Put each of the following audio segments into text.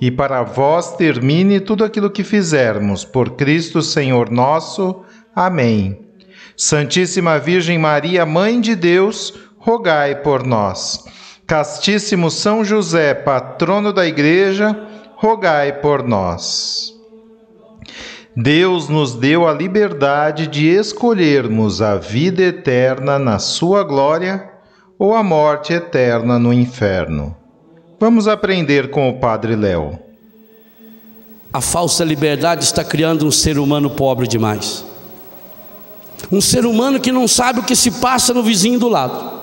e para vós termine tudo aquilo que fizermos, por Cristo Senhor nosso. Amém. Santíssima Virgem Maria, Mãe de Deus, rogai por nós. Castíssimo São José, patrono da Igreja, rogai por nós. Deus nos deu a liberdade de escolhermos a vida eterna na Sua glória ou a morte eterna no inferno. Vamos aprender com o Padre Léo. A falsa liberdade está criando um ser humano pobre demais. Um ser humano que não sabe o que se passa no vizinho do lado.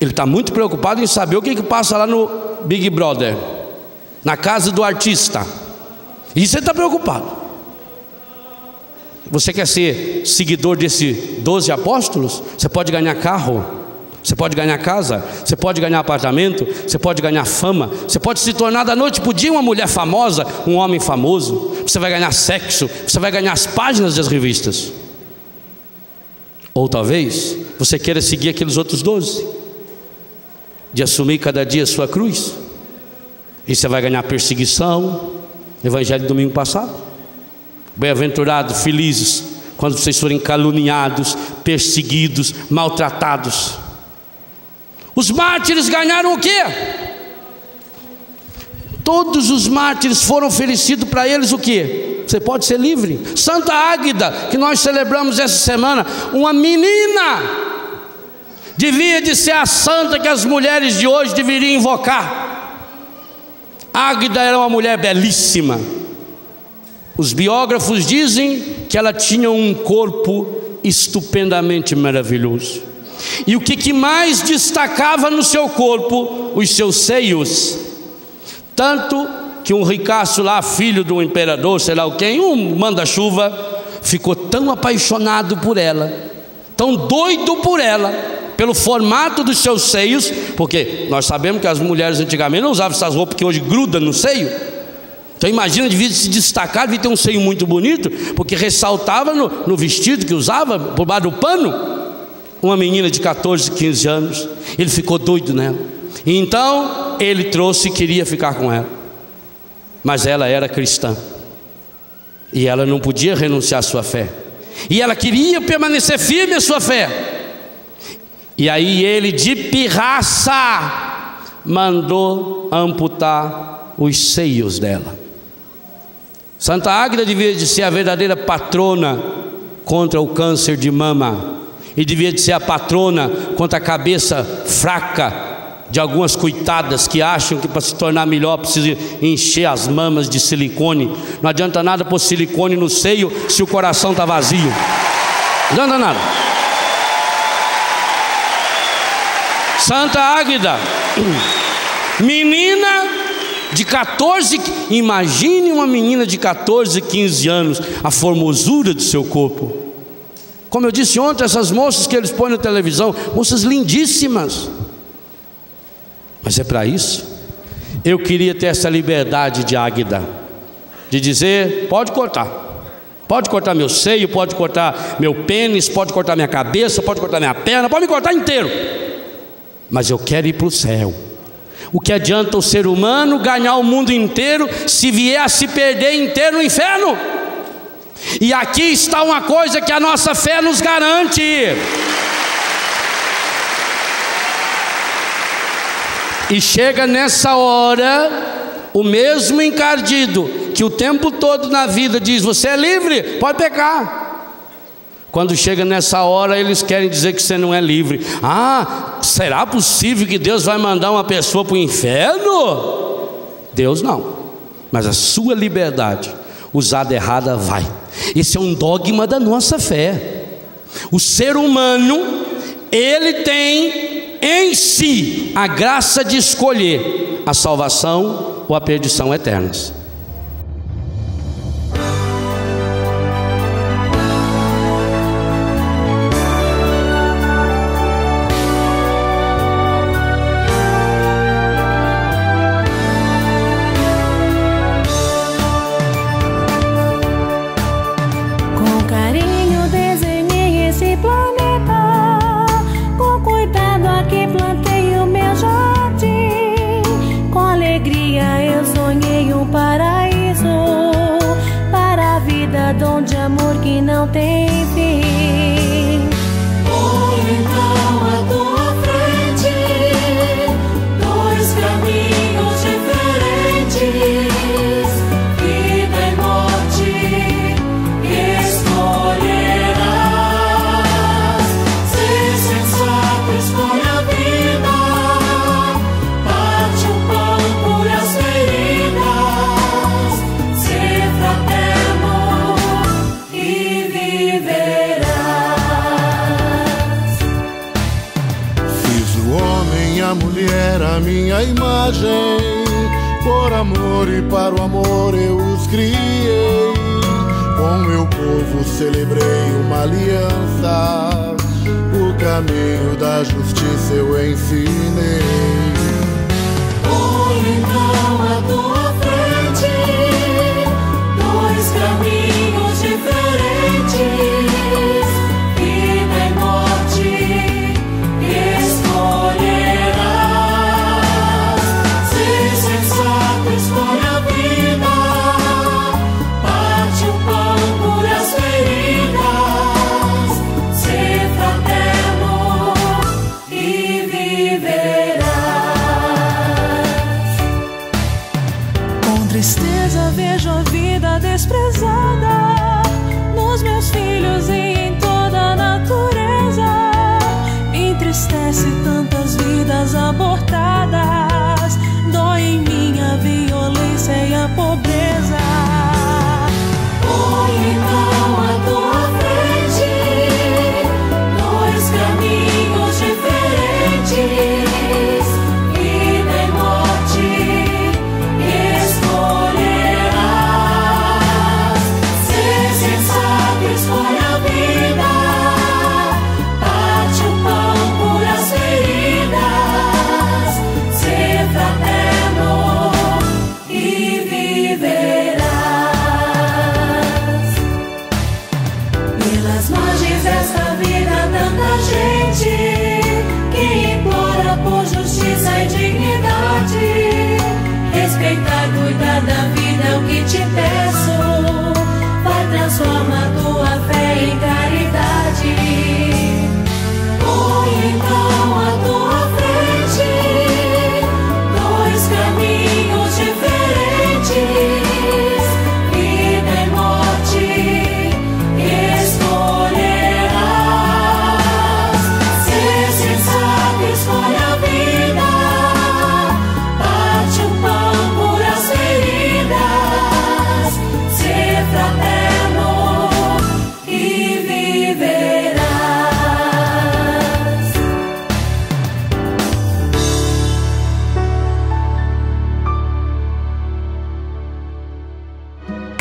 Ele está muito preocupado em saber o que, que passa lá no Big Brother, na casa do artista. Isso ele está preocupado. Você quer ser seguidor desses 12 apóstolos? Você pode ganhar carro, você pode ganhar casa, você pode ganhar apartamento, você pode ganhar fama, você pode se tornar da noite para o dia uma mulher famosa, um homem famoso, você vai ganhar sexo, você vai ganhar as páginas das revistas. Ou talvez você queira seguir aqueles outros doze, de assumir cada dia a sua cruz, e você vai ganhar perseguição, Evangelho do domingo passado. Bem-aventurados, felizes, quando vocês forem caluniados, perseguidos, maltratados os mártires ganharam o quê? Todos os mártires foram oferecidos para eles o quê? Você pode ser livre. Santa Águida, que nós celebramos essa semana, uma menina, devia de ser a santa que as mulheres de hoje deveriam invocar. Águida era uma mulher belíssima. Os biógrafos dizem que ela tinha um corpo estupendamente maravilhoso. E o que, que mais destacava no seu corpo? Os seus seios. Tanto que um ricaço lá, filho do imperador, sei lá o quem, um manda-chuva, ficou tão apaixonado por ela, tão doido por ela, pelo formato dos seus seios, porque nós sabemos que as mulheres antigamente não usavam essas roupas que hoje grudam no seio. Então imagina, devia se destacar, devia ter um seio muito bonito, porque ressaltava no, no vestido que usava, por baixo do pano uma menina de 14, 15 anos, ele ficou doido nela. Então ele trouxe e queria ficar com ela. Mas ela era cristã. E ela não podia renunciar à sua fé. E ela queria permanecer firme à sua fé. E aí ele de pirraça mandou amputar os seios dela. Santa Águida devia de ser a verdadeira patrona contra o câncer de mama e devia de ser a patrona contra a cabeça fraca de algumas coitadas que acham que para se tornar melhor precisa encher as mamas de silicone. Não adianta nada pôr silicone no seio se o coração está vazio. Não adianta nada. Santa Águida, menina de 14, imagine uma menina de 14, 15 anos, a formosura do seu corpo. Como eu disse ontem, essas moças que eles põem na televisão, moças lindíssimas. Mas é para isso. Eu queria ter essa liberdade de Águida, de dizer: pode cortar. Pode cortar meu seio, pode cortar meu pênis, pode cortar minha cabeça, pode cortar minha perna, pode me cortar inteiro. Mas eu quero ir para o céu. O que adianta o ser humano ganhar o mundo inteiro se vier a se perder inteiro no inferno? E aqui está uma coisa que a nossa fé nos garante. E chega nessa hora, o mesmo encardido que o tempo todo na vida diz: Você é livre, pode pecar. Quando chega nessa hora, eles querem dizer que você não é livre. Ah, será possível que Deus vai mandar uma pessoa para o inferno? Deus não. Mas a sua liberdade, usada errada, vai. Esse é um dogma da nossa fé. O ser humano, ele tem em si a graça de escolher a salvação ou a perdição eternas. para o amor eu os criei. Com meu povo celebrei uma aliança. O caminho da justiça eu ensinei.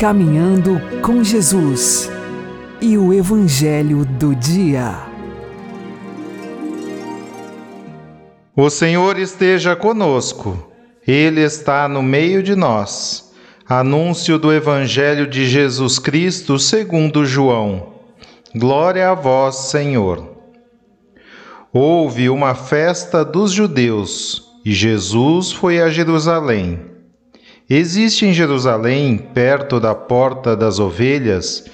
Caminhando com Jesus e o Evangelho do Dia. O Senhor esteja conosco, Ele está no meio de nós. Anúncio do Evangelho de Jesus Cristo segundo João. Glória a vós, Senhor. Houve uma festa dos judeus e Jesus foi a Jerusalém. Existe em Jerusalém, perto da Porta das Ovelhas,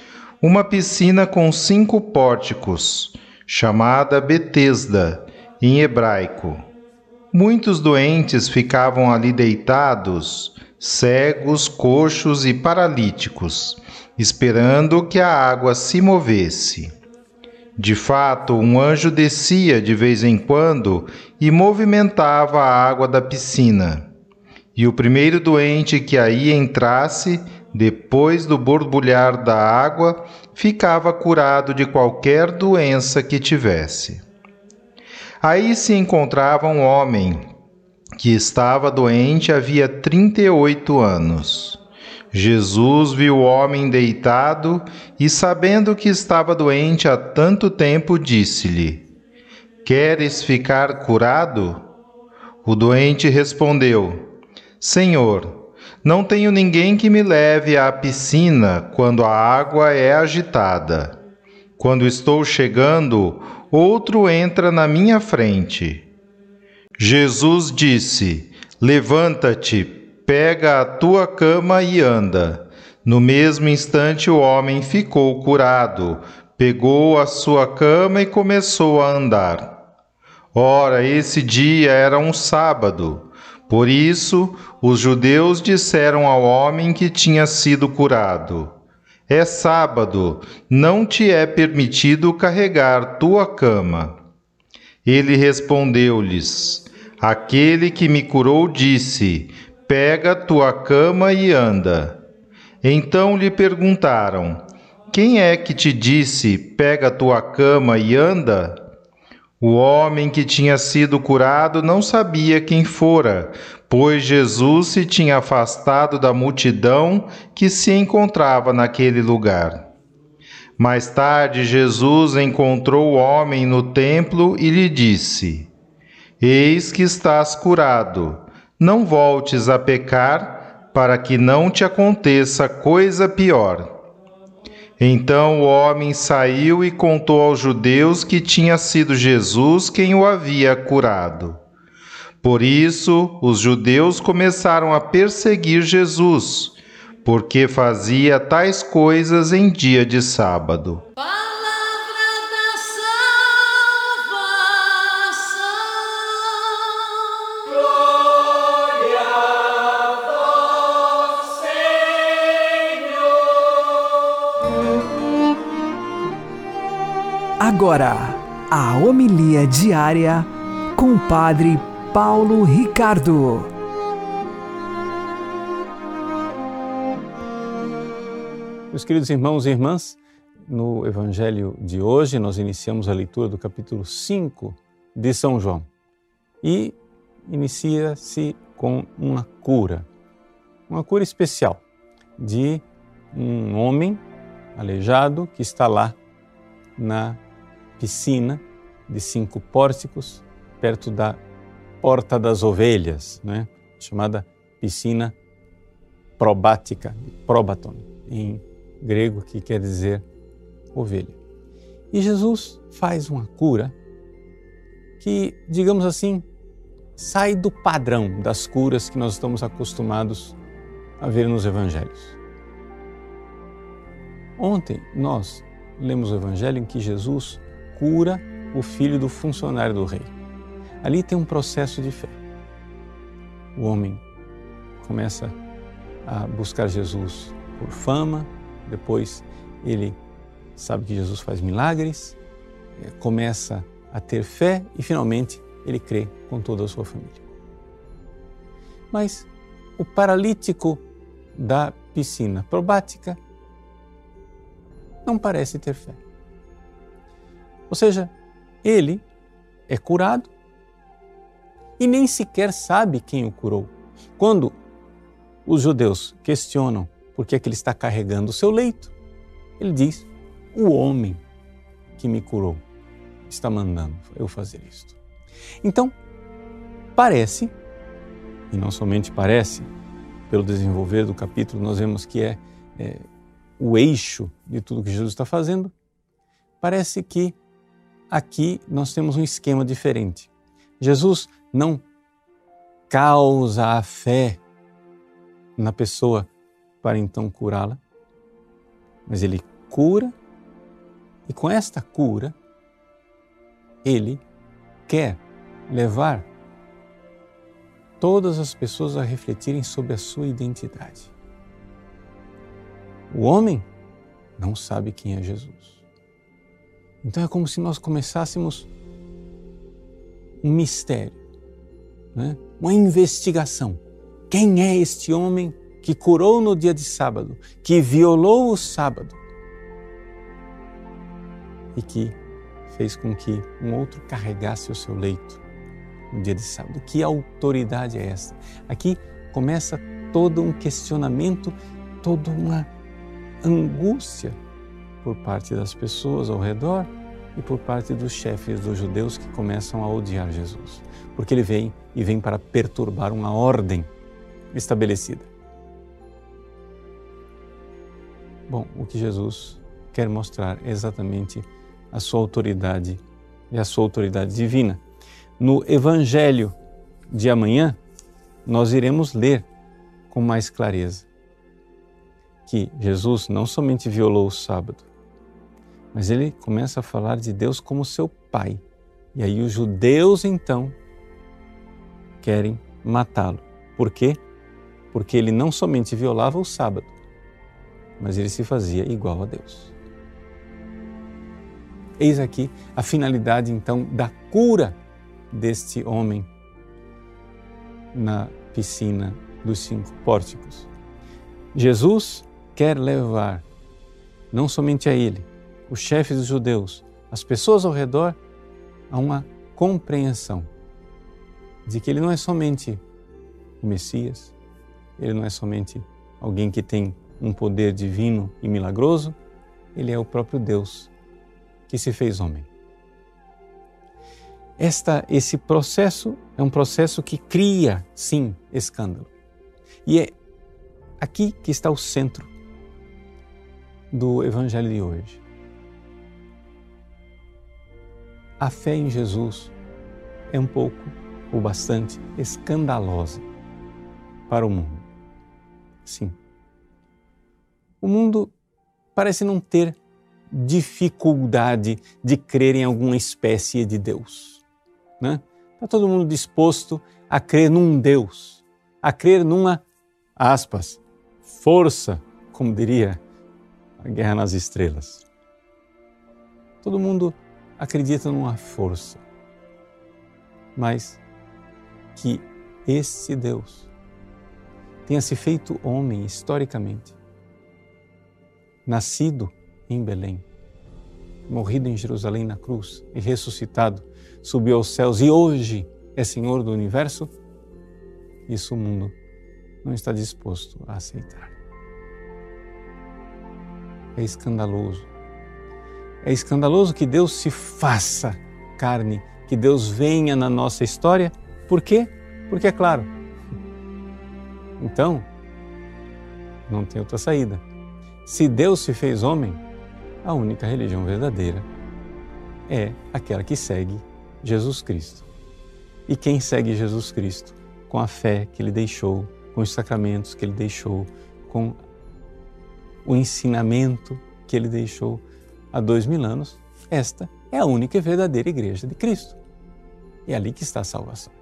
uma piscina com cinco pórticos, chamada Betesda, em hebraico. Muitos doentes ficavam ali deitados, cegos, coxos e paralíticos, esperando que a água se movesse. De fato, um anjo descia de vez em quando e movimentava a água da piscina. E o primeiro doente que aí entrasse, depois do borbulhar da água, ficava curado de qualquer doença que tivesse. Aí se encontrava um homem que estava doente havia trinta e oito anos. Jesus viu o homem deitado e, sabendo que estava doente há tanto tempo, disse-lhe: Queres ficar curado? O doente respondeu: Senhor, não tenho ninguém que me leve à piscina quando a água é agitada. Quando estou chegando, outro entra na minha frente. Jesus disse: Levanta-te, Pega a tua cama e anda. No mesmo instante o homem ficou curado, pegou a sua cama e começou a andar. Ora, esse dia era um sábado. Por isso, os judeus disseram ao homem que tinha sido curado: É sábado, não te é permitido carregar tua cama. Ele respondeu-lhes: Aquele que me curou disse: Pega tua cama e anda. Então lhe perguntaram: Quem é que te disse: Pega tua cama e anda? O homem que tinha sido curado não sabia quem fora, pois Jesus se tinha afastado da multidão que se encontrava naquele lugar. Mais tarde, Jesus encontrou o homem no templo e lhe disse: Eis que estás curado não voltes a pecar, para que não te aconteça coisa pior. Então o homem saiu e contou aos judeus que tinha sido Jesus quem o havia curado. Por isso, os judeus começaram a perseguir Jesus, porque fazia tais coisas em dia de sábado. Agora, a homilia diária com o Padre Paulo Ricardo. Meus queridos irmãos e irmãs, no Evangelho de hoje nós iniciamos a leitura do capítulo 5 de São João e inicia-se com uma cura, uma cura especial de um homem aleijado que está lá na piscina de cinco pórticos perto da Porta das Ovelhas, né? chamada piscina probática, probaton, em grego, que quer dizer ovelha. E Jesus faz uma cura que, digamos assim, sai do padrão das curas que nós estamos acostumados a ver nos evangelhos. Ontem nós lemos o evangelho em que Jesus cura o filho do funcionário do rei. Ali tem um processo de fé. O homem começa a buscar Jesus por fama, depois ele sabe que Jesus faz milagres, eh, começa a ter fé e finalmente ele crê com toda a sua família. Mas o paralítico da piscina probática não parece ter fé. Ou seja, ele é curado e nem sequer sabe quem o curou. Quando os judeus questionam por que, é que ele está carregando o seu leito, ele diz: O homem que me curou está mandando eu fazer isto. Então, parece, e não somente parece, pelo desenvolver do capítulo, nós vemos que é, é o eixo de tudo que Jesus está fazendo, parece que Aqui nós temos um esquema diferente. Jesus não causa a fé na pessoa para então curá-la, mas ele cura e com esta cura ele quer levar todas as pessoas a refletirem sobre a sua identidade. O homem não sabe quem é Jesus. Então é como se nós começássemos um mistério, né? uma investigação. Quem é este homem que curou no dia de sábado, que violou o sábado e que fez com que um outro carregasse o seu leito no dia de sábado? Que autoridade é essa? Aqui começa todo um questionamento, toda uma angústia por parte das pessoas ao redor e por parte dos chefes dos judeus que começam a odiar Jesus, porque ele vem e vem para perturbar uma ordem estabelecida. Bom, o que Jesus quer mostrar é exatamente a sua autoridade e a sua autoridade divina. No Evangelho de amanhã, nós iremos ler com mais clareza que Jesus não somente violou o sábado, mas ele começa a falar de Deus como seu pai. E aí os judeus então querem matá-lo. Por quê? Porque ele não somente violava o sábado, mas ele se fazia igual a Deus. Eis aqui a finalidade então da cura deste homem na piscina dos cinco pórticos. Jesus quer levar não somente a ele, os chefes dos judeus, as pessoas ao redor, a uma compreensão de que ele não é somente o Messias, ele não é somente alguém que tem um poder divino e milagroso, ele é o próprio Deus que se fez homem. Esta, esse processo é um processo que cria, sim, escândalo. E é aqui que está o centro do Evangelho de hoje. A fé em Jesus é um pouco ou bastante escandalosa para o mundo. Sim. O mundo parece não ter dificuldade de crer em alguma espécie de Deus. Né? Está todo mundo disposto a crer num Deus, a crer numa, aspas, força, como diria a Guerra nas Estrelas. Todo mundo acredita numa força, mas que esse Deus tenha se feito homem historicamente, nascido em Belém, morrido em Jerusalém na cruz e ressuscitado, subiu aos céus e hoje é Senhor do universo, isso o mundo não está disposto a aceitar. É escandaloso é escandaloso que Deus se faça carne, que Deus venha na nossa história. Por quê? Porque é claro. Então, não tem outra saída. Se Deus se fez homem, a única religião verdadeira é aquela que segue Jesus Cristo. E quem segue Jesus Cristo com a fé que ele deixou, com os sacramentos que ele deixou, com o ensinamento que ele deixou, há dois mil anos, esta é a única e verdadeira igreja de Cristo. É ali que está a salvação.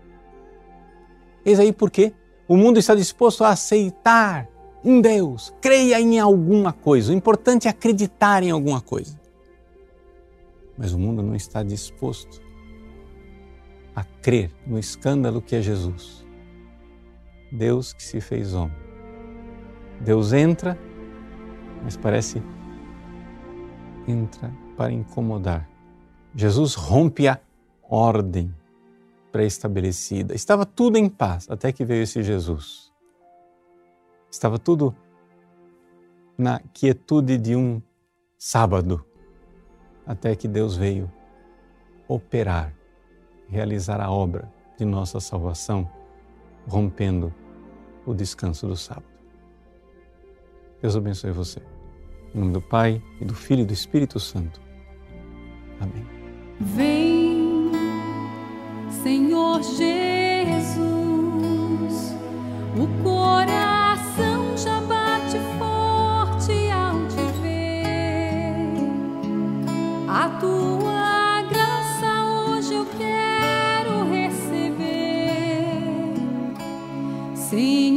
Eis aí porque o mundo está disposto a aceitar um Deus, creia em alguma coisa. O importante é acreditar em alguma coisa. Mas o mundo não está disposto a crer no escândalo que é Jesus. Deus que se fez homem. Deus entra, mas parece entra para incomodar. Jesus rompe a ordem pré-estabelecida. Estava tudo em paz até que veio esse Jesus. Estava tudo na quietude de um sábado, até que Deus veio operar, realizar a obra de nossa salvação, rompendo o descanso do sábado. Deus abençoe você. Em nome do Pai, e do Filho e do Espírito Santo. Amém. Vem, Senhor Jesus, o coração já bate forte ao te ver. A tua graça hoje eu quero receber. Sem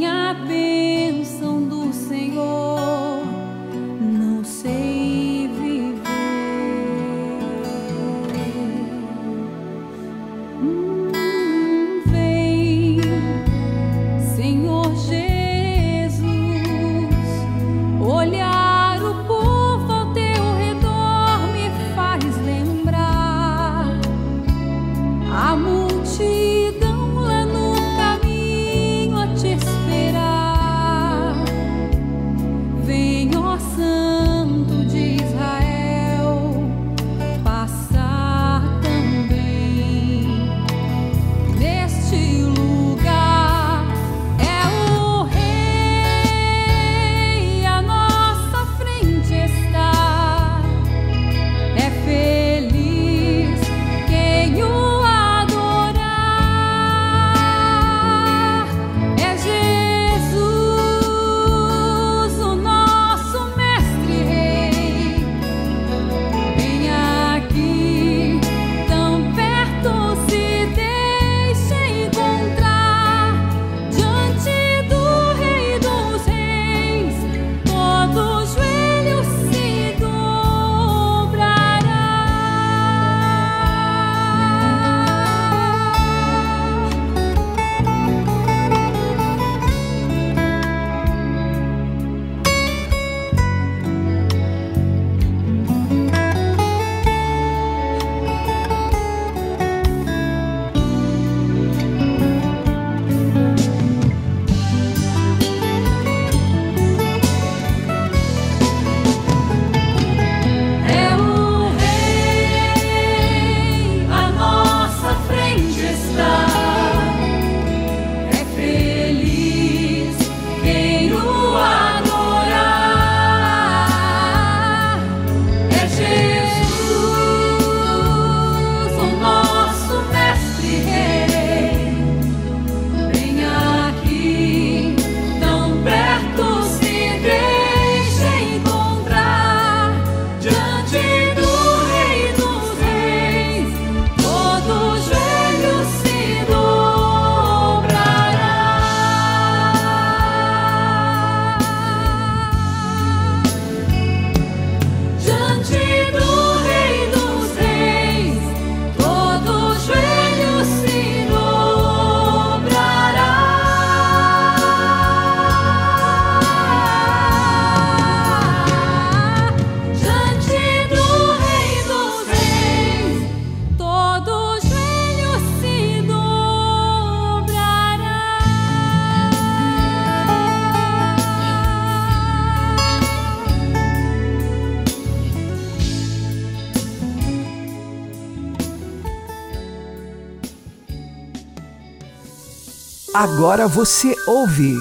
Agora você ouve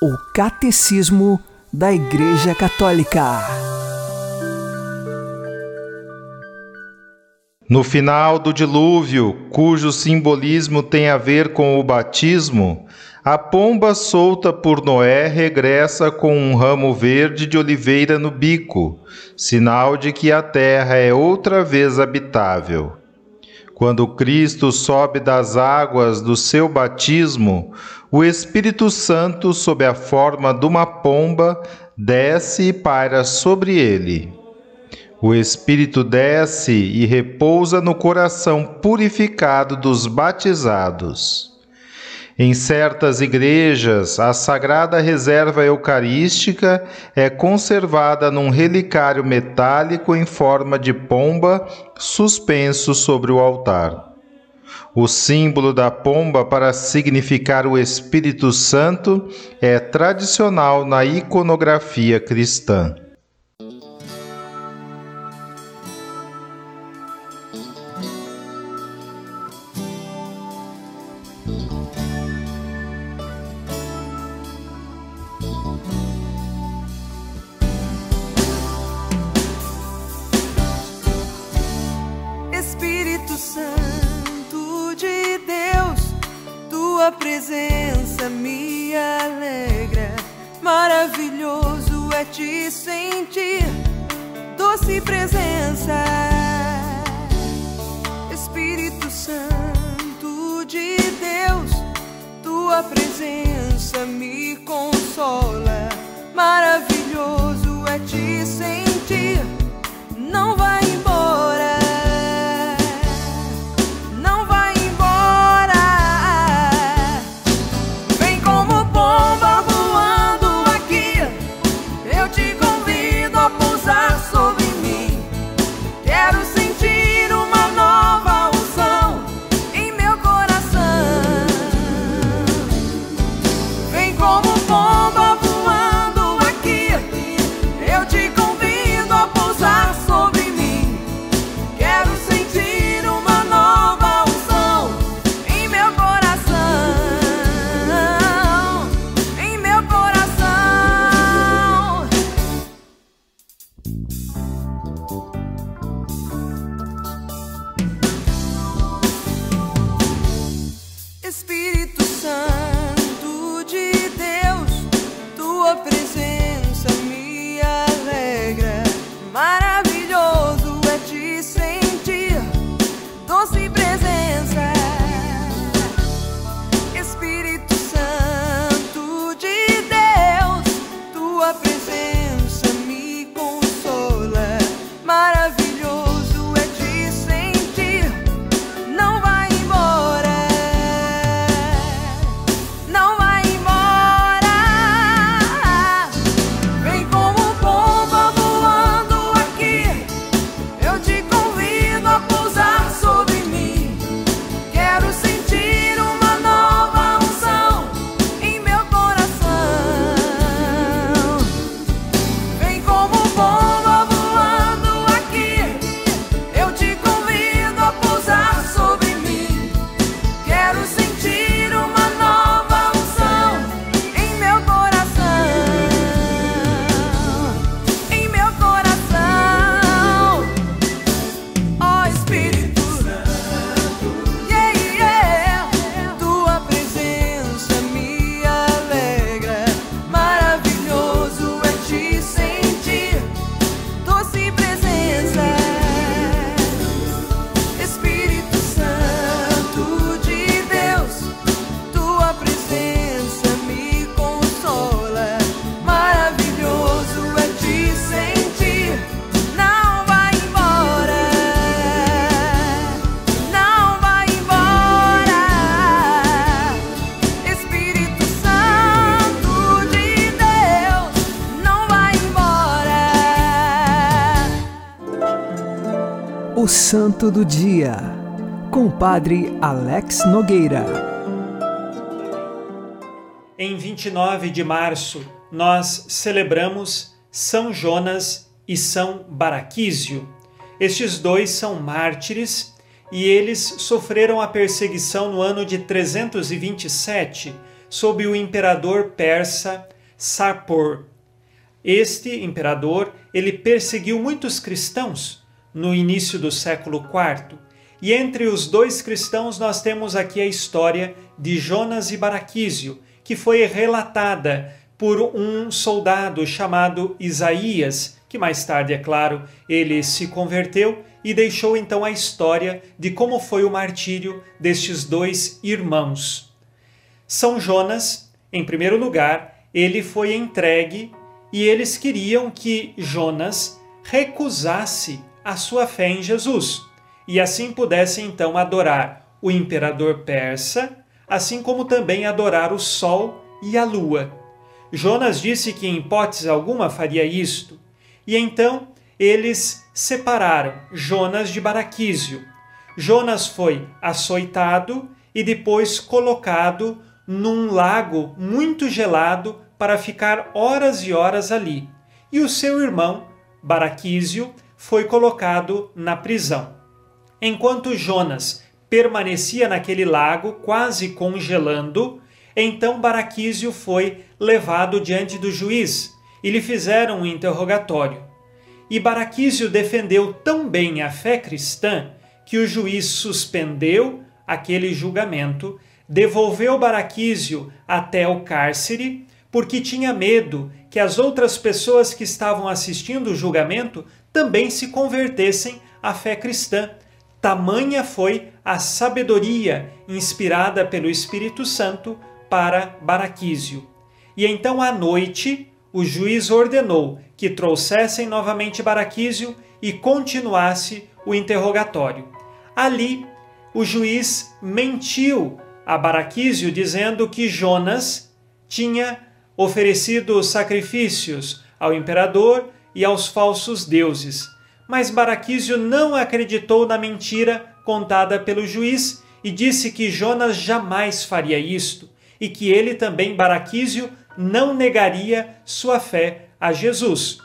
o Catecismo da Igreja Católica. No final do dilúvio, cujo simbolismo tem a ver com o batismo, a pomba solta por Noé regressa com um ramo verde de oliveira no bico, sinal de que a terra é outra vez habitável. Quando Cristo sobe das águas do seu batismo, o Espírito Santo, sob a forma de uma pomba, desce e paira sobre ele. O Espírito desce e repousa no coração purificado dos batizados. Em certas igrejas, a sagrada reserva eucarística é conservada num relicário metálico em forma de pomba suspenso sobre o altar. O símbolo da pomba para significar o Espírito Santo é tradicional na iconografia cristã. Te sentir, Santo do Dia, com o Padre Alex Nogueira. Em 29 de março, nós celebramos São Jonas e São Baraquísio. Estes dois são mártires e eles sofreram a perseguição no ano de 327 sob o imperador persa Sarpor. Este imperador, ele perseguiu muitos cristãos no início do século IV. E entre os dois cristãos nós temos aqui a história de Jonas e Baraquísio, que foi relatada por um soldado chamado Isaías, que mais tarde, é claro, ele se converteu e deixou então a história de como foi o martírio destes dois irmãos. São Jonas, em primeiro lugar, ele foi entregue e eles queriam que Jonas recusasse a sua fé em Jesus e assim pudesse então adorar o imperador persa, assim como também adorar o sol e a lua. Jonas disse que em hipótese alguma faria isto, e então eles separaram Jonas de Baraquísio. Jonas foi açoitado e depois colocado num lago muito gelado para ficar horas e horas ali. E o seu irmão, Baraquísio, foi colocado na prisão. Enquanto Jonas permanecia naquele lago, quase congelando, então Baraquísio foi levado diante do juiz e lhe fizeram um interrogatório. E Baraquísio defendeu tão bem a fé cristã que o juiz suspendeu aquele julgamento, devolveu Baraquísio até o cárcere, porque tinha medo que as outras pessoas que estavam assistindo o julgamento também se convertessem à fé cristã. Tamanha foi a sabedoria inspirada pelo Espírito Santo para Baraquísio. E então à noite o juiz ordenou que trouxessem novamente Baraquísio e continuasse o interrogatório. Ali o juiz mentiu a Baraquísio dizendo que Jonas tinha oferecido sacrifícios ao imperador e aos falsos deuses. Mas Baraquísio não acreditou na mentira contada pelo juiz e disse que Jonas jamais faria isto e que ele também, Baraquísio, não negaria sua fé a Jesus.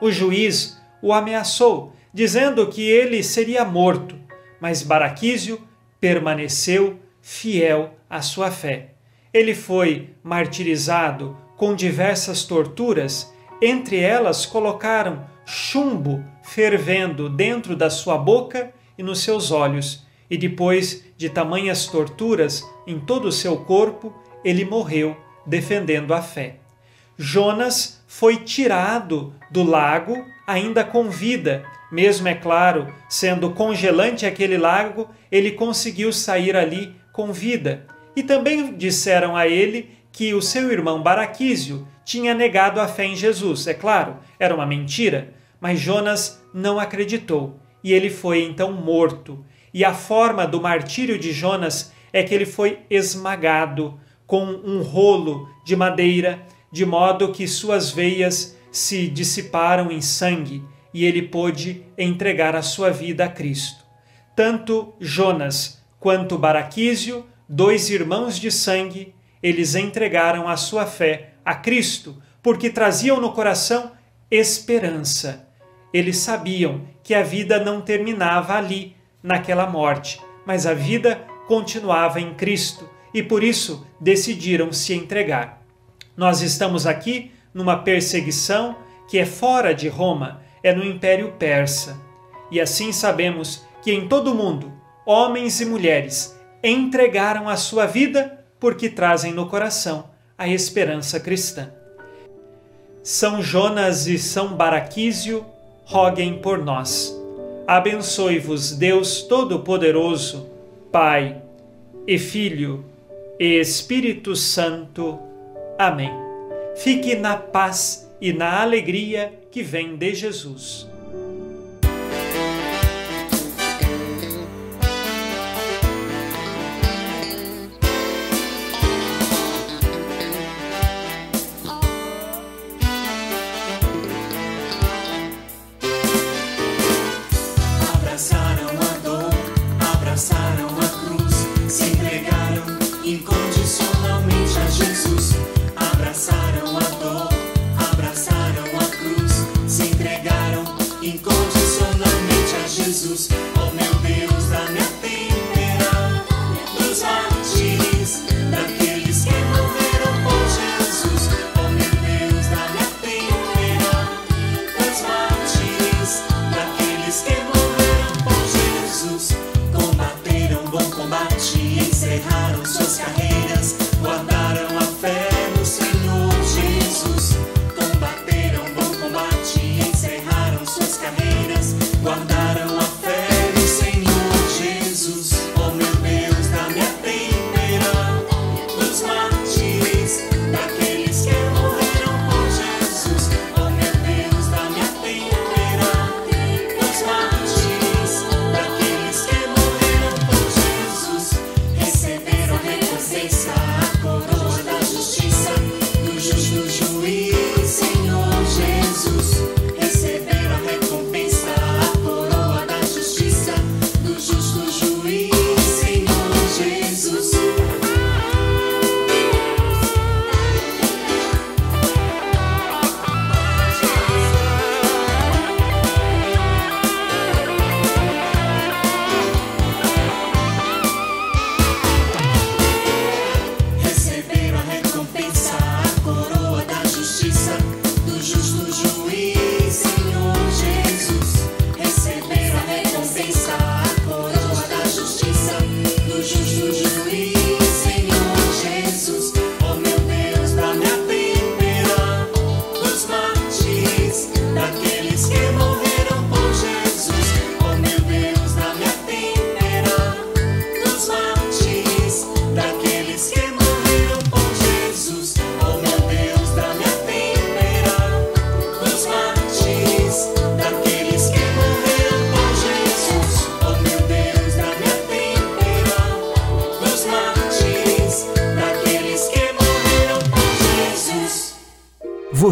O juiz o ameaçou, dizendo que ele seria morto, mas Baraquísio permaneceu fiel à sua fé. Ele foi martirizado com diversas torturas, entre elas colocaram chumbo fervendo dentro da sua boca e nos seus olhos, e depois de tamanhas torturas em todo o seu corpo, ele morreu defendendo a fé. Jonas foi tirado do lago ainda com vida, mesmo é claro, sendo congelante aquele lago, ele conseguiu sair ali com vida. E também disseram a ele que o seu irmão Baraquísio tinha negado a fé em Jesus. É claro, era uma mentira, mas Jonas não acreditou e ele foi então morto. E a forma do martírio de Jonas é que ele foi esmagado com um rolo de madeira, de modo que suas veias se dissiparam em sangue e ele pôde entregar a sua vida a Cristo. Tanto Jonas quanto Baraquísio, dois irmãos de sangue, eles entregaram a sua fé a Cristo, porque traziam no coração esperança. Eles sabiam que a vida não terminava ali, naquela morte, mas a vida continuava em Cristo e por isso decidiram se entregar. Nós estamos aqui numa perseguição que é fora de Roma, é no Império Persa. E assim sabemos que em todo o mundo, homens e mulheres entregaram a sua vida porque trazem no coração a esperança cristã. São Jonas e São Baraquísio, roguem por nós. Abençoe-vos Deus Todo-Poderoso, Pai e Filho e Espírito Santo. Amém. Fique na paz e na alegria que vem de Jesus.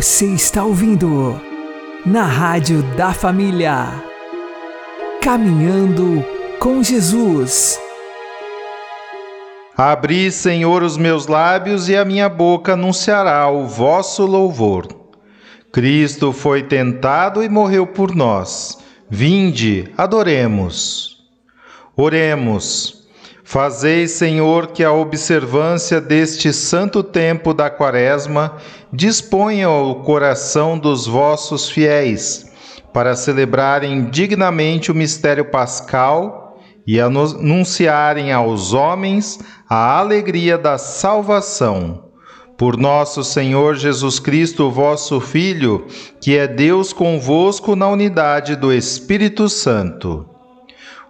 Você está ouvindo na Rádio da Família. Caminhando com Jesus. Abri, Senhor, os meus lábios e a minha boca anunciará o vosso louvor. Cristo foi tentado e morreu por nós. Vinde, adoremos. Oremos. Fazei, Senhor, que a observância deste santo tempo da Quaresma disponha o coração dos vossos fiéis para celebrarem dignamente o mistério pascal e anunciarem aos homens a alegria da salvação. Por nosso Senhor Jesus Cristo, vosso Filho, que é Deus convosco na unidade do Espírito Santo.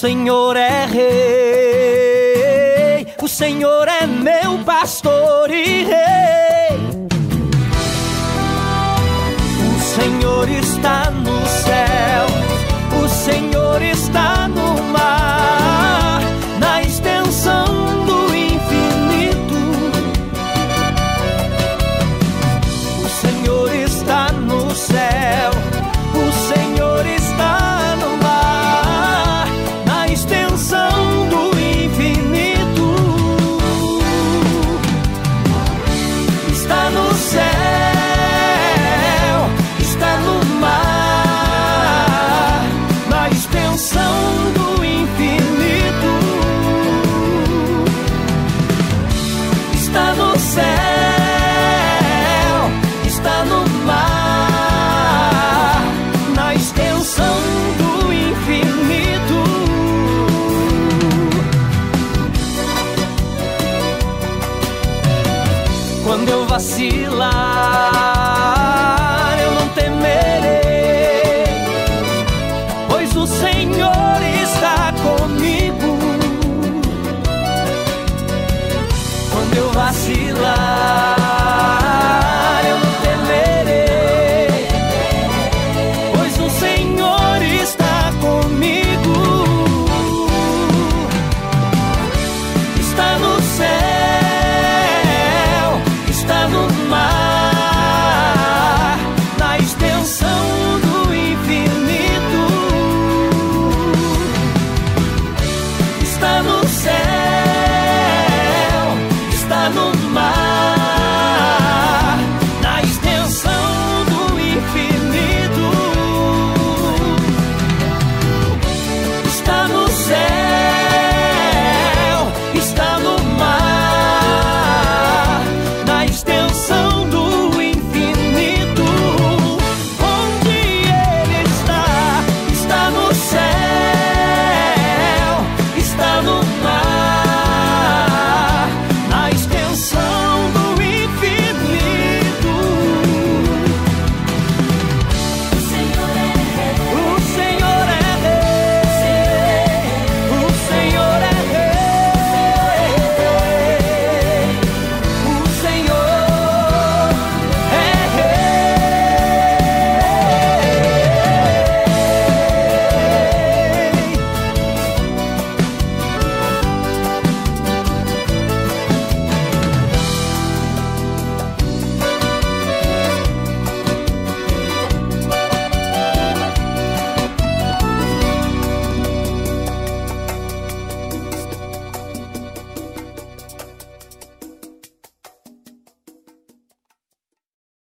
Senhor é rei, o Senhor é meu pastor e rei. O Senhor está no céu, o Senhor está no